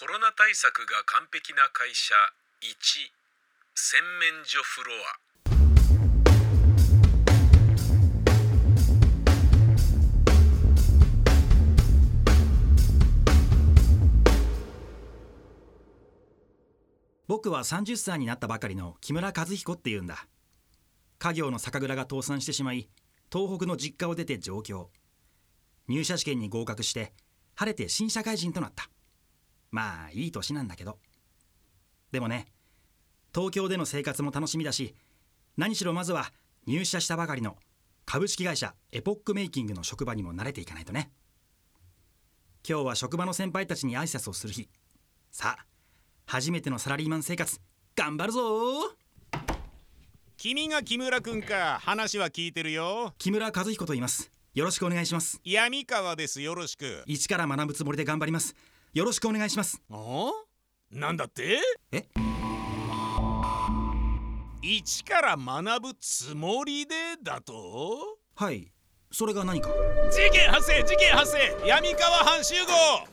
コロナ対策が完璧な会社1洗面所フロア。僕は30歳になったばかりの木村和彦っていうんだ。家業の酒蔵が倒産してしまい東北の実家を出て上京。入社試験に合格して晴れて新社会人となった。まあいい年なんだけど。でもね東京での生活も楽しみだし何しろまずは入社したばかりの株式会社エポックメイキングの職場にも慣れていかないとね。今日は職場の先輩たちに挨拶をする日。さあ初めてのサラリーマン生活頑張るぞ！君が木村くんか。話は聞いてるよ。木村和彦と言います。よろしくお願いします。闇川です。よろしく。一から学ぶつもりで頑張りますよろしくお願いします。おなんだって？え？一から学ぶつもりでだと？はい。それが何か？事件発生事件発生。闇川藩集合。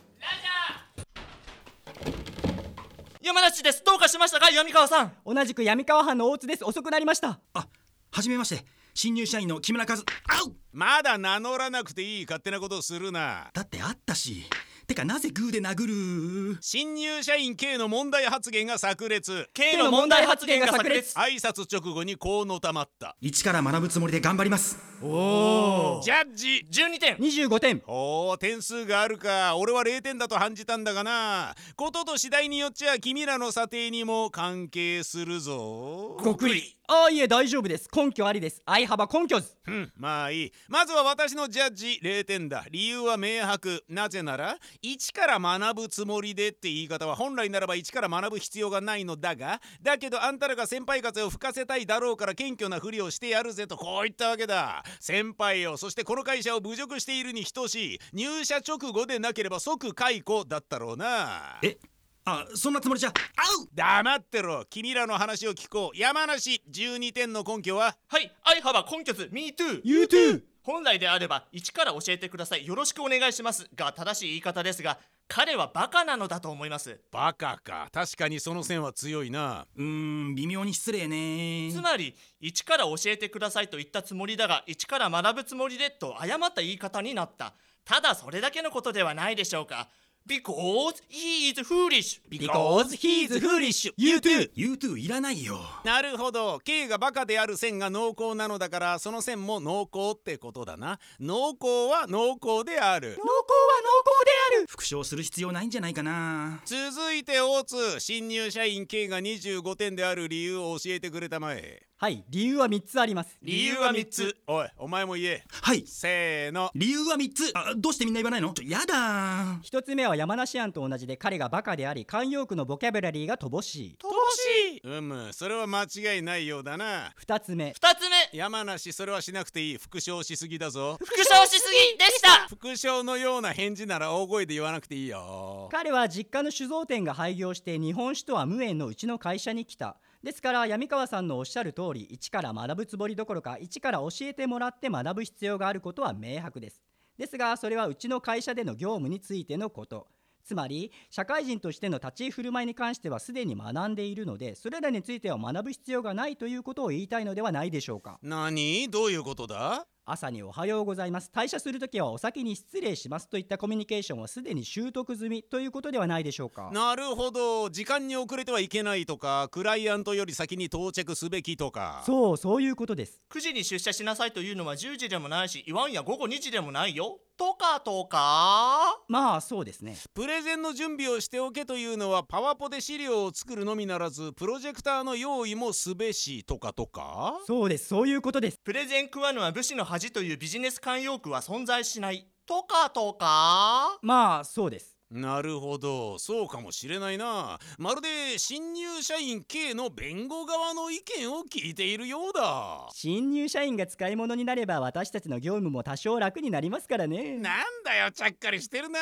山梨です。どうかしましたか？闇川さん。同じく闇川藩の大津です。遅くなりました。あはじめまして。新入社員の木村和。あうまだ名乗らなくていい勝手なことをするな。だってあったしてかなぜグーで殴る？新入社員 K の問題発言が炸裂。K の問題発言が炸裂。挨拶直後にこうのたまった。一から学ぶつもりで頑張ります。おジャッジ。12点。25点。おお点数があるか。俺は0点だと感じたんだがな。ことと次第によっちゃ君らの査定にも関係するぞ。ごくりああいえ大丈夫です。根拠ありです。相幅根拠ずうんまあいい。まずは私のジャッジ0点だ理由は明白。なぜなら一から学ぶつもりでって言い方は本来ならば一から学ぶ必要がないのだがだけどあんたらが先輩風を吹かせたいだろうから謙虚なふりをしてやるぜとこう言ったわけだ。先輩よ。そしてこの会社を侮辱しているに等しい。入社直後でなければ即解雇だったろうな。えあそんなつもりじゃ。あう。黙ってろ。君らの話を聞こう。山梨12点の根拠は。はい。相幅根拠図。MeToo You too 本来であれば一から教えてください。よろしくお願いします。が正しい言い方ですが彼はバカなのだと思います。バカか。確かにその線は強いな。うーん微妙に失礼ね。つまり一から教えてくださいと言ったつもりだが一から学ぶつもりでと誤った言い方になった。ただそれだけのことではないでしょうか Because he is foolish. Because he is foolish. You too. You too. いらないよ。なるほど。K がバカである線が濃厚なのだからその線も濃厚ってことだな。濃厚は濃厚である。濃厚は濃厚。である。復唱する必要ないんじゃないかな。続いて大津。新入社員 K が25点である理由を教えてくれたまえ。はい。理由は3つあります。理由は3つ。おいお前も言え。はい。せーの。理由は3つ。あどうしてみんな言わないの？ちょやだ一つ目は山梨案と同じで彼がバカであり慣用句のボキャブラリーが乏しい。乏しい。うむそれは間違いないようだな。二つ目。2つ目。山梨それはしなくていい。復唱しすぎだぞ。復唱しすぎでした。復唱のような返事なら大声で言わなくていいよ。彼は実家の酒造店が廃業して日本酒とは無縁のうちの会社に来た。ですから闇川さんのおっしゃる通り一から学ぶつもりどころか一から教えてもらって学ぶ必要があることは明白です。ですがそれはうちの会社での業務についてのことつまり社会人としての立ち居振る舞いに関してはすでに学んでいるのでそれらについては学ぶ必要がないということを言いたいのではないでしょうか。何？どういうことだ？朝におはようございます。退社するときはお先に失礼しますといったコミュニケーションはすでに習得済みということではないでしょうか。なるほど。時間に遅れてはいけないとかクライアントより先に到着すべきとか。そうそういうことです。9時に出社しなさいというのは10時でもないし言わんや午後2時でもないよとかとか？まあそうですね。プレゼンの準備をしておけというのはパワポで資料を作るのみならずプロジェクターの用意もすべしとかとか？そうですそういうことです。プレゼン食わぬは武士の恥というビジネス慣用句は存在しない。とかとか？まあそうですなるほど。そうかもしれないな。まるで新入社員 K の弁護側の意見を聞いているようだ。新入社員が使い物になれば私たちの業務も多少楽になりますからね。なんだよちゃっかりしてるな。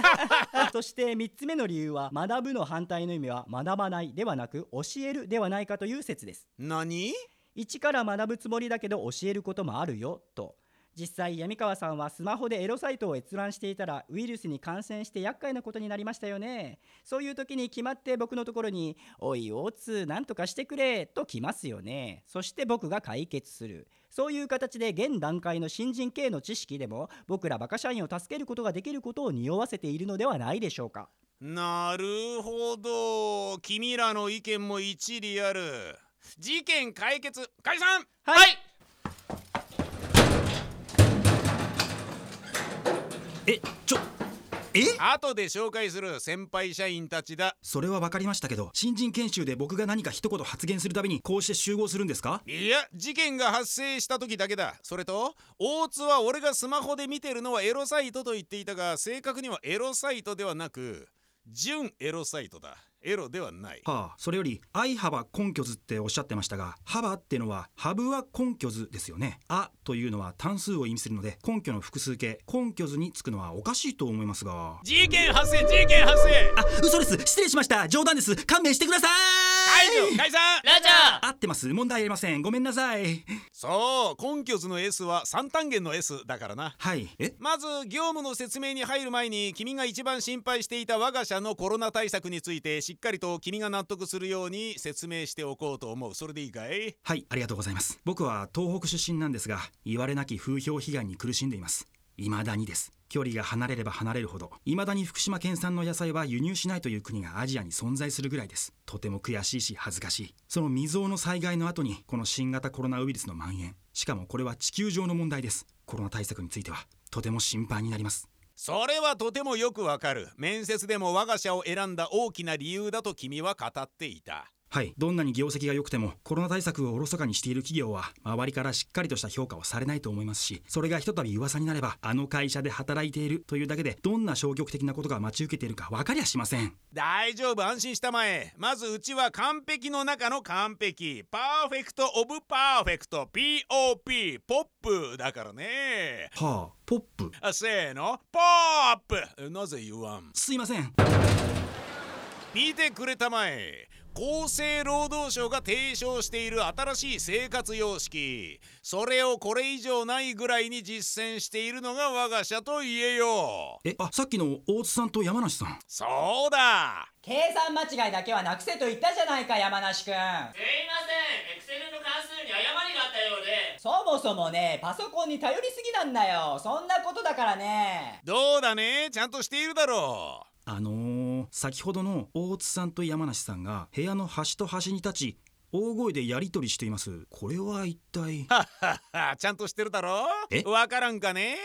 そして3つ目の理由は学ぶの反対の意味は学ばないではなく教えるではないかという説です。何？一から学ぶつもりだけど教えることもあるよと実際闇川さんはスマホでエロサイトを閲覧していたらウイルスに感染して厄介なことになりましたよね。そういう時に決まって僕のところに「おい大津なんとかしてくれ」と来ますよね。そして僕が解決する。そういう形で現段階の新人系の知識でも僕らバカ社員を助けることができることを匂わせているのではないでしょうか。なるほど。君らの意見も一理ある。事件解決解散！はいえちょえ？後で紹介する先輩社員たちだ。それは分かりましたけど新人研修で僕が何か一言発言するたびにこうして集合するんですか？いや事件が発生した時だけだ。それと大津は俺がスマホで見てるのはエロサイトと言っていたが正確にはエロサイトではなく純エロサイトだエロではない。はあそれより「愛幅根拠図」っておっしゃってましたが「幅」ってのは「ハブは根拠図」ですよね「あ」というのは単数を意味するので根拠の複数形根拠図につくのはおかしいと思いますが。事件発生事件発生。あ嘘です。失礼しました。冗談です。勘弁してください解除解散。ラジャー。合ってます。問題ありません。ごめんなさい。そう根拠図の S は三単元の S だからな。はい。え？まず業務の説明に入る前に君が一番心配していた我が社のコロナ対策についてしっかりと君が納得するように説明しておこうと思う。それでいいかい？はいありがとうございます。僕は東北出身なんですが言われなき風評被害に苦しんでいます未だにです。距離が離れれば離れるほど。未だに福島県産の野菜は輸入しないという国がアジアに存在するぐらいです。とても悔しいし恥ずかしい。その未曾有の災害の後にこの新型コロナウイルスの蔓延。しかもこれは地球上の問題です。コロナ対策については。とても心配になります。それはとてもよくわかる。面接でも我が社を選んだ大きな理由だと君は語っていた。はい。どんなに業績が良くてもコロナ対策をおろそかにしている企業は周りからしっかりとした評価をされないと思いますしそれがひとたび噂になればあの会社で働いているというだけでどんな消極的なことが待ち受けているか分かりゃしません。大丈夫安心したまえ。まずうちは完璧の中の完璧。 Perfect of perfect。POP ポップだからね。はあポップ？あせーの。ポップ。なぜ言わん？すいません。見てくれたまえ厚生労働省が提唱している新しい生活様式。それをこれ以上ないぐらいに実践しているのが我が社と言えよ。えあさっきの大津さんと山梨さん。そうだ。計算間違いだけはなくせと言ったじゃないか山梨くんすいません。エクセルの関数に誤りがあったようで。そもそもねパソコンに頼りすぎなんだよ。そんなことだからね。どうだね？ちゃんとしているだろう。あのー、先ほどの大津さんと山梨さんが部屋の端と端に立ち大声でやり取りしています。これは一体？はっはっはちゃんとしてるだろ？え？わからんかね？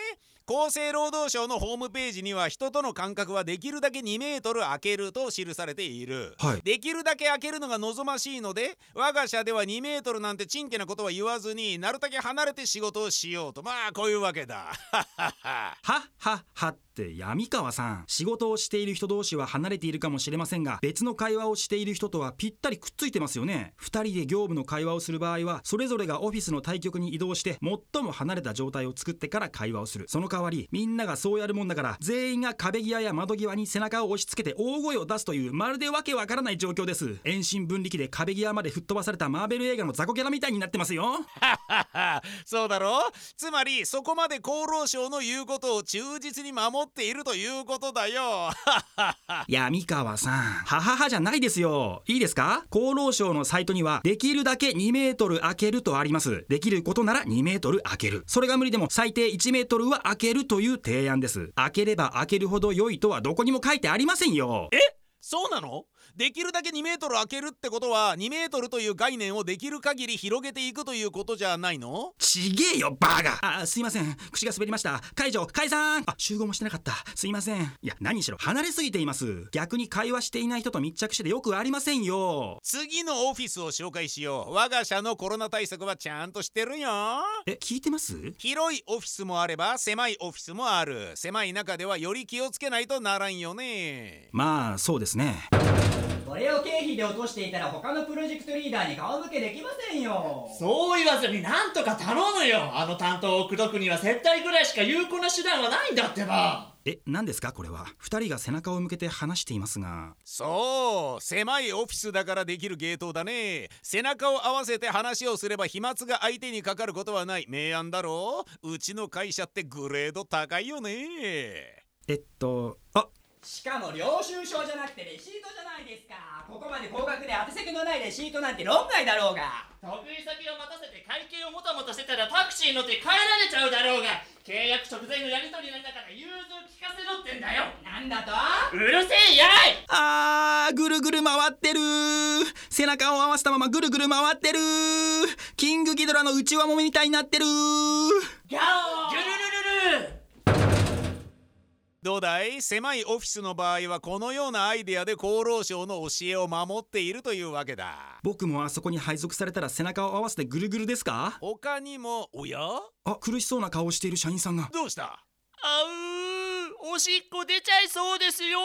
厚生労働省のホームページには人との間隔はできるだけ2メートル空けると記されている、はい。できるだけ空けるのが望ましいので我が社では2メートルなんてちんけなことは言わずになるだけ離れて仕事をしようと。まあこういうわけだ。はっはっはは。っはっ闇川さん。仕事をしている人同士は離れているかもしれませんが別の会話をしている人とはぴったりくっついてますよね。2人で業務の会話をする場合はそれぞれがオフィスの対局に移動して最も離れた状態を作ってから会話をする。その代わりみんながそうやるもんだから全員が壁際や窓際に背中を押し付けて大声を出すというまるでわけわからない状況です。遠心分離機で壁際まで吹っ飛ばされたマーベル映画の雑魚キャラみたいになってますよ。そうだろ？つまりそこまで厚労省の言うことを忠実に守っているということだよ。闇川さんはははじゃないですよ。いいですか？厚労省のサイトにはできるだけ2メートル開けるとあります。できることなら2メートル開ける。それが無理でも最低1メートルは開けるという提案です。開ければ開けるほど良いとはどこにも書いてありませんよ。そうなの？できるだけ2メートル開けるってことは2メートルという概念をできる限り広げていくということじゃないの？ちげえよバカ。あすいません。口が滑りました。解除解散。あ集合もしてなかった。すいません。いや何しろ離れすぎています。逆に会話していない人と密着しててよくありませんよ。次のオフィスを紹介しよう。我が社のコロナ対策はちゃんとしてるよ。え聞いてます？広いオフィスもあれば狭いオフィスもある。狭い中ではより気をつけないとならんよね。まあそうですねこれを経費で落としていたら他のプロジェクトリーダーに顔向けできませんよ。そう言わずになんとか頼むよ。あの担当を口説くには接待ぐらいしか有効な手段はないんだってば。え何ですか？これは。2人が背中を向けて話していますが。そう狭いオフィスだからできる芸当だね。背中を合わせて話をすれば飛沫が相手にかかることはない。明暗だろ？うちの会社ってグレード高いよね。えっとあしかも領収書じゃなくてレシートじゃないですか。ここまで高額で宛先のないレシートなんて論外だろうが。得意先を待たせて会計をもたもたしてたらタクシー乗って帰られちゃうだろうが。契約直前のやり取りなんだから融通聞かせろってんだよ。なんだと？うるせえやい！あーぐるぐる回ってる背中を合わせたままぐるぐる回ってるキングギドラの内輪もめみたいになってるギャオギュルルルルどうだい？狭いオフィスの場合はこのようなアイデアで厚労省の教えを守っているというわけだ。僕もあそこに配属されたら背中を合わせてぐるぐるですか？他にもおや？あ苦しそうな顔をしている社員さんが。どうした？あうーおしっこ出ちゃいそうですよ。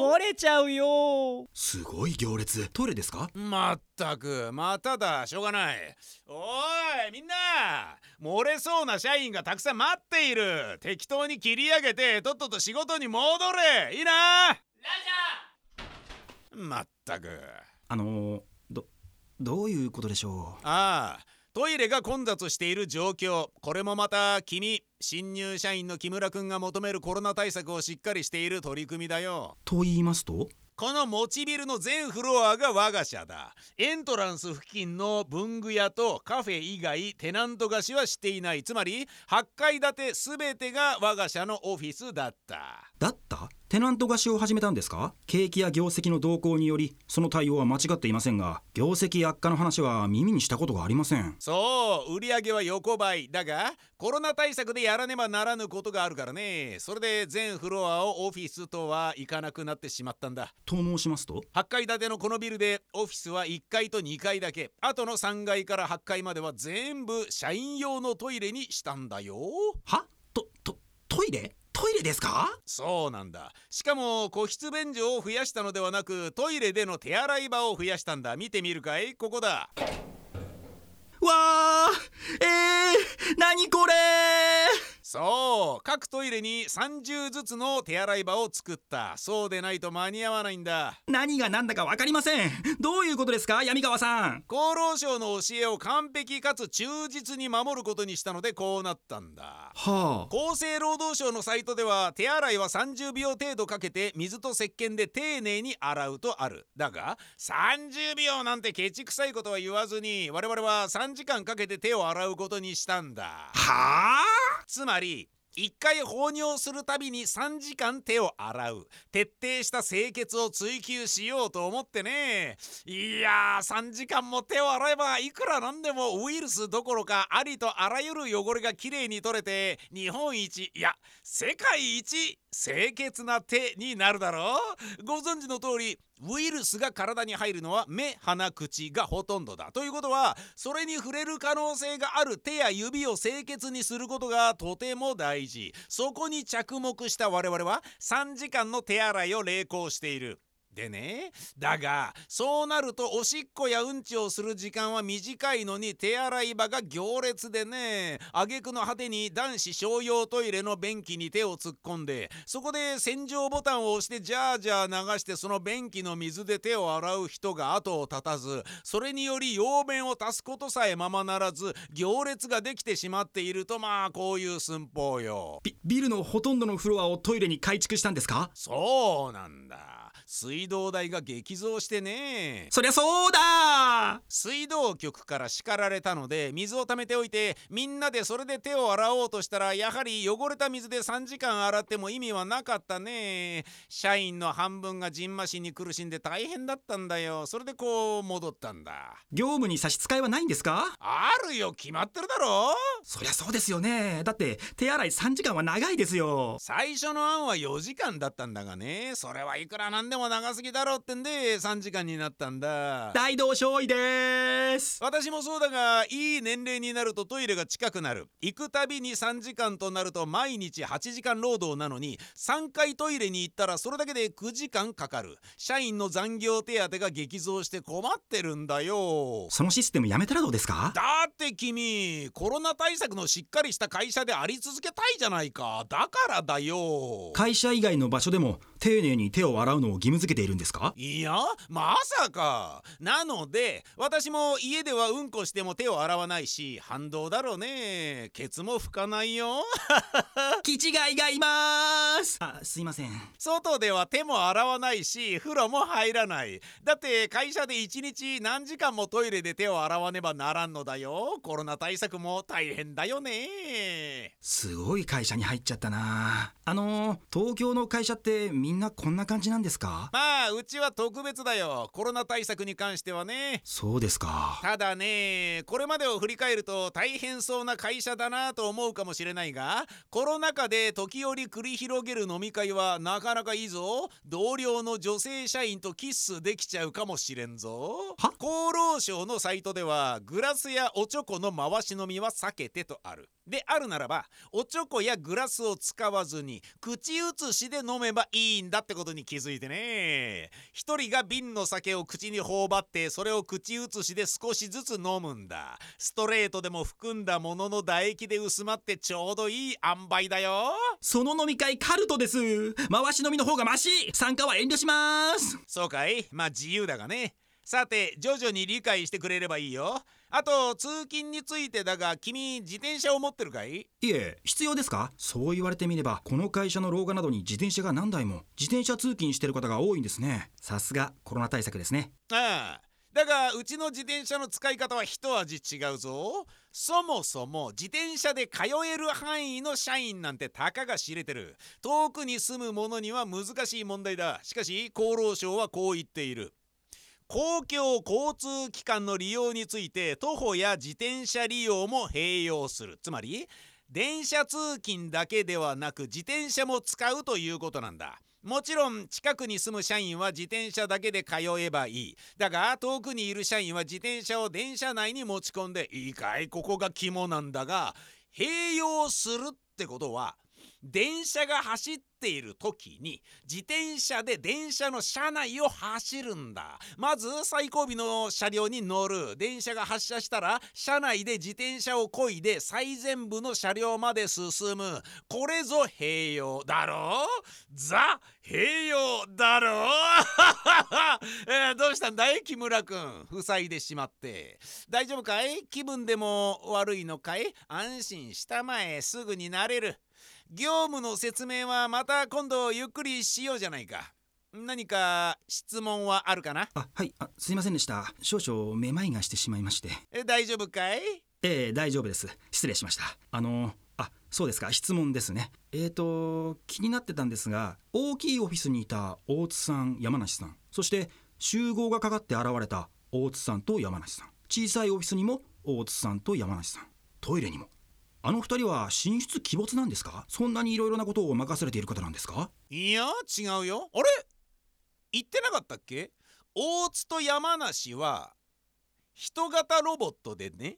漏れちゃうよ。すごい行列。トイレですか？まったく。まただしょうがない。おいみんな。漏れそうな社員がたくさん待っている。適当に切り上げてとっとと仕事に戻れ。いいな。ラジまったく。あのー、どどういうことでしょう？ああトイレが混雑している状況。これもまた君新入社員の木村君が求めるコロナ対策をしっかりしている取り組みだよ。と言いますと？この持ちビルの全フロアが我が社だ。エントランス付近の文具屋とカフェ以外テナント貸しはしていない。つまり8階建て全てが我が社のオフィスだった。だった？テナント貸しを始めたんですか？景気や業績の動向によりその対応は間違っていませんが業績悪化の話は耳にしたことがありません。そう売り上げは横ばい。だがコロナ対策でやらねばならぬことがあるからね。それで全フロアをオフィスとはいかなくなってしまったんだ。と申しますと？8階建てのこのビルでオフィスは1階と2階だけ。あとの3階から8階までは全部社員用のトイレにしたんだよ。は？ととトイレ？トイレですか？そうなんだ。しかも個室便所を増やしたのではなくトイレでの手洗い場を増やしたんだ。見てみるかい？ここだ。わーえー、何これそう各トイレに30ずつの手洗い場を作った。そうでないと間に合わないんだ。何が何だか分かりません。どういうことですか闇川さん。厚労省の教えを完璧かつ忠実に守ることにしたのでこうなったんだ。はあ。厚生労働省のサイトでは手洗いは30秒程度かけて水と石鹸で丁寧に洗うとある。だが30秒なんてケチくさいことは言わずに我々は3時間かけて手を洗うことにしたんだ。はあ？つまり1回放尿するたびに3時間手を洗う。徹底した清潔を追求しようと思ってね。いやー3時間も手を洗えばいくらなんでもウイルスどころかありとあらゆる汚れがきれいに取れて日本一いや世界一清潔な手になるだろう。ご存知の通りウイルスが体に入るのは目鼻口がほとんどだ。ということはそれに触れる可能性がある手や指を清潔にすることがとても大事。そこに着目した我々は3時間の手洗いを励行している。でねだがそうなるとおしっこやうんちをする時間は短いのに手洗い場が行列でね挙句の果てに男子商用トイレの便器に手を突っ込んでそこで洗浄ボタンを押してジャージャー流してその便器の水で手を洗う人が後を絶たずそれにより用便を足すことさえままならず行列ができてしまっているとまあこういう寸法よ。ビビルのほとんどのフロアをトイレに改築したんですか？そうなんだ。水道代が激増してね。そりゃそうだ。水道局から叱られたので水を溜めておいてみんなでそれで手を洗おうとしたらやはり汚れた水で3時間洗っても意味はなかったね。社員の半分がじんましに苦しんで大変だったんだよ。それでこう戻ったんだ。業務に差し支えはないんですか？あるよ。決まってるだろ。そりゃそうですよね。だって手洗い3時間は長いですよ。最初の案は4時間だったんだがね。それはいくらなん間でも長すぎだろうってんで3時間になったんだ。大道少尉です。私もそうだがいい年齢になるとトイレが近くなる。行くたびに3時間となると毎日8時間労働なのに3回トイレに行ったらそれだけで9時間かかる。社員の残業手当が激増して困ってるんだよ。そのシステムやめたらどうですか？だって君コロナ対策のしっかりした会社であり続けたいじゃないか。だからだよ。会社以外の場所でも丁寧に手を洗うのを義務付けているんですかいやまさか。なので私も家ではうんこしても手を洗わないし反動だろうね。ケツも拭かないよ。気違いがいます。あすいません。外では手も洗わないし風呂も入らない。だって会社で1日何時間もトイレで手を洗わねばならんのだよ。コロナ対策も大変だよね。すごい会社に入っちゃったな。あの東京の会社ってみんなこんな感じなんですか？まあうちは特別だよ。コロナ対策に関してはね。そうですか。ただねこれまでを振り返ると大変そうな会社だなと思うかもしれないがコロナ禍で時折繰り広げる飲み会はなかなかいいぞ。同僚の女性社員とキッスできちゃうかもしれんぞ。は？厚労省のサイトではグラスやおちょこの回し飲みは避けてとある。であるならばおちょこやグラスを使わずに口移しで飲めばいいんだってことに気づいてね一人が瓶の酒を口に頬張ってそれを口移しで少しずつ飲むんだ。ストレートでも含んだものの唾液で薄まってちょうどいい塩梅だよ。その飲み会カルトです。回し飲みの方がマシ。参加は遠慮します。そうかい？まあ自由だがねさて徐々に理解してくれればいいよ。あと通勤についてだが君自転車を持ってるかい？いえ必要ですか？そう言われてみればこの会社の廊下などに自転車が何台も自転車通勤してる方が多いんですね。さすがコロナ対策ですね。ああ。だがうちの自転車の使い方は一味違うぞ。そもそも自転車で通える範囲の社員なんてたかが知れてる。遠くに住む者には難しい問題だ。しかし厚労省はこう言っている公共交通機関の利用について徒歩や自転車利用も併用する。つまり電車通勤だけではなく自転車も使うということなんだ。もちろん近くに住む社員は自転車だけで通えばいい。だが遠くにいる社員は自転車を電車内に持ち込んでいいかいここが肝なんだが併用するってことは電車が走っている時に自転車で電車の車内を走るんだ。まず最後尾の車両に乗る。電車が発車したら車内で自転車を漕いで最前部の車両まで進む。これぞ併用だろ？うザ併用だろ？う えーどうしたんだい木村君塞いでしまって。大丈夫かい？気分でも悪いのかい？安心したまえ。すぐになれる。業務の説明はまた今度ゆっくりしようじゃないか。何か質問はあるかな？あはい。あすいませんでした。少々めまいがしてしまいまして。え大丈夫かい？ええ大丈夫です。失礼しました。あのあそうですか。質問ですね。えーと気になってたんですが大きいオフィスにいた大津さん山梨さん。そして集合がかかって現れた大津さんと山梨さん。小さいオフィスにも大津さんと山梨さん。トイレにもあの二人は神出鬼没なんですか？そんなにいろいろなことを任されている方なんですか？いや違うよ。あれ？言ってなかったっけ？大津と山梨は人型ロボットでね。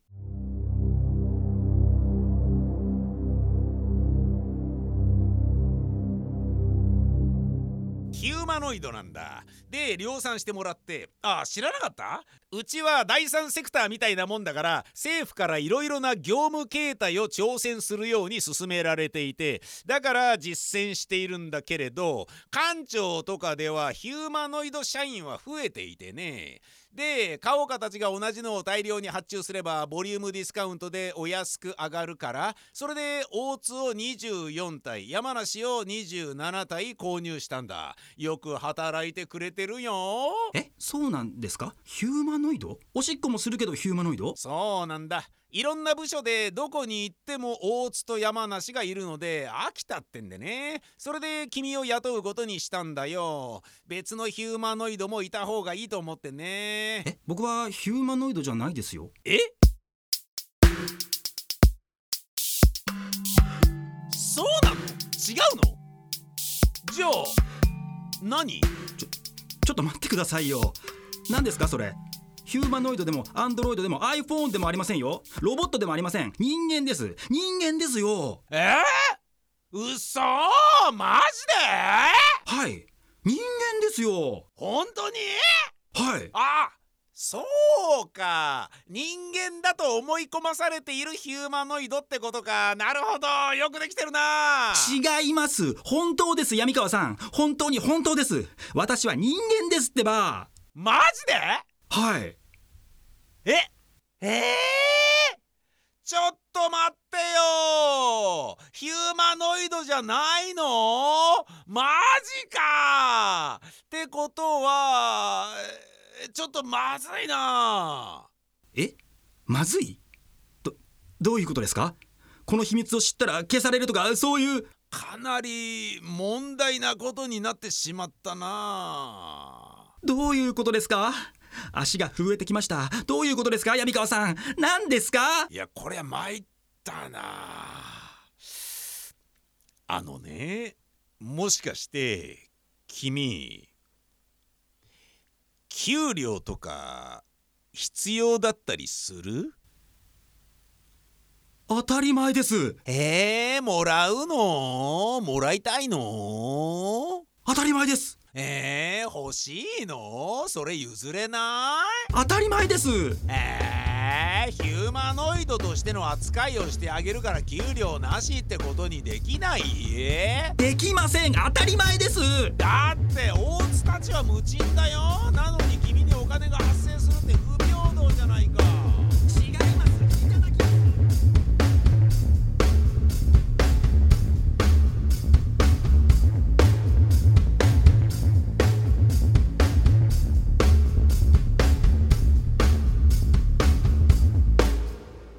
ヒューマノイドなんだ。で量産してもらってあ知らなかった？うちは第三セクターみたいなもんだから政府からいろいろな業務形態を挑戦するように進められていてだから実践しているんだけれど官庁とかではヒューマノイド社員は増えていてね。で買おうかたちが同じのを大量に発注すればボリュームディスカウントでお安く上がるからそれで大津を24体山梨を27体購入したんだ。よく働いてくれてるよ。えそうなんですか？ヒューマノイド？おしっこもするけどヒューマノイド？そうなんだ。いろんな部署でどこに行っても大津と山梨がいるので飽きたってんでね。それで君を雇うことにしたんだよ。別のヒューマノイドもいた方がいいと思ってね。え僕はヒューマノイドじゃないですよ。え？そうなの？違うの？じゃあ何？ちょっと待ってくださいよ。何ですかそれ？ヒューマノイドでもアンドロイドでも iPhone でもありませんよ。ロボットでもありません。人間です。人間ですよ。え？ー、嘘？マジで？はい。人間ですよ。本当に？はい。あそうか。人間だと思い込まされているヒューマノイドってことか。なるほど。よくできてるな。違います。本当です闇川さん。本当に本当です。私は人間ですってば。マジで？はい。え？えー、ちょっと待ってよ。ヒューマノイドじゃないの？マジか。ってことはえちょっとまずいな。え？まずい？どどういうことですか？この秘密を知ったら消されるとかそういう。かなり問題なことになってしまったな。どういうことですか？足が震えてきました。どういうことですか？闇川さん。何ですか？いやこりゃ参ったな。あのねもしかして君給料とか必要だったりする？当たり前です。えー、もらうの？もらいたいの？当たり前です。えー、欲しいの？それ譲れない？当たり前です。えー、ヒューマノイドとしての扱いをしてあげるから給料なしってことにできない？できません。当たり前です。だって大津たちは無賃だよ。なの金が発生するって不平等じゃないか。違いますいただき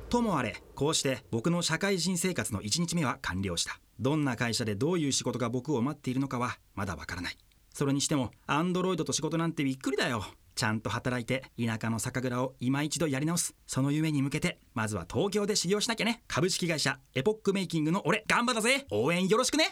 ともあれこうして僕の社会人生活の1日目は完了した。どんな会社でどういう仕事が僕を待っているのかはまだわからない。それにしてもアンドロイドと仕事なんてびっくりだよ。ちゃんと働いて田舎の酒蔵を今一度やり直す。その夢に向けてまずは東京で修行しなきゃね。株式会社エポックメイキングの俺頑張ったぜ。応援よろしくね。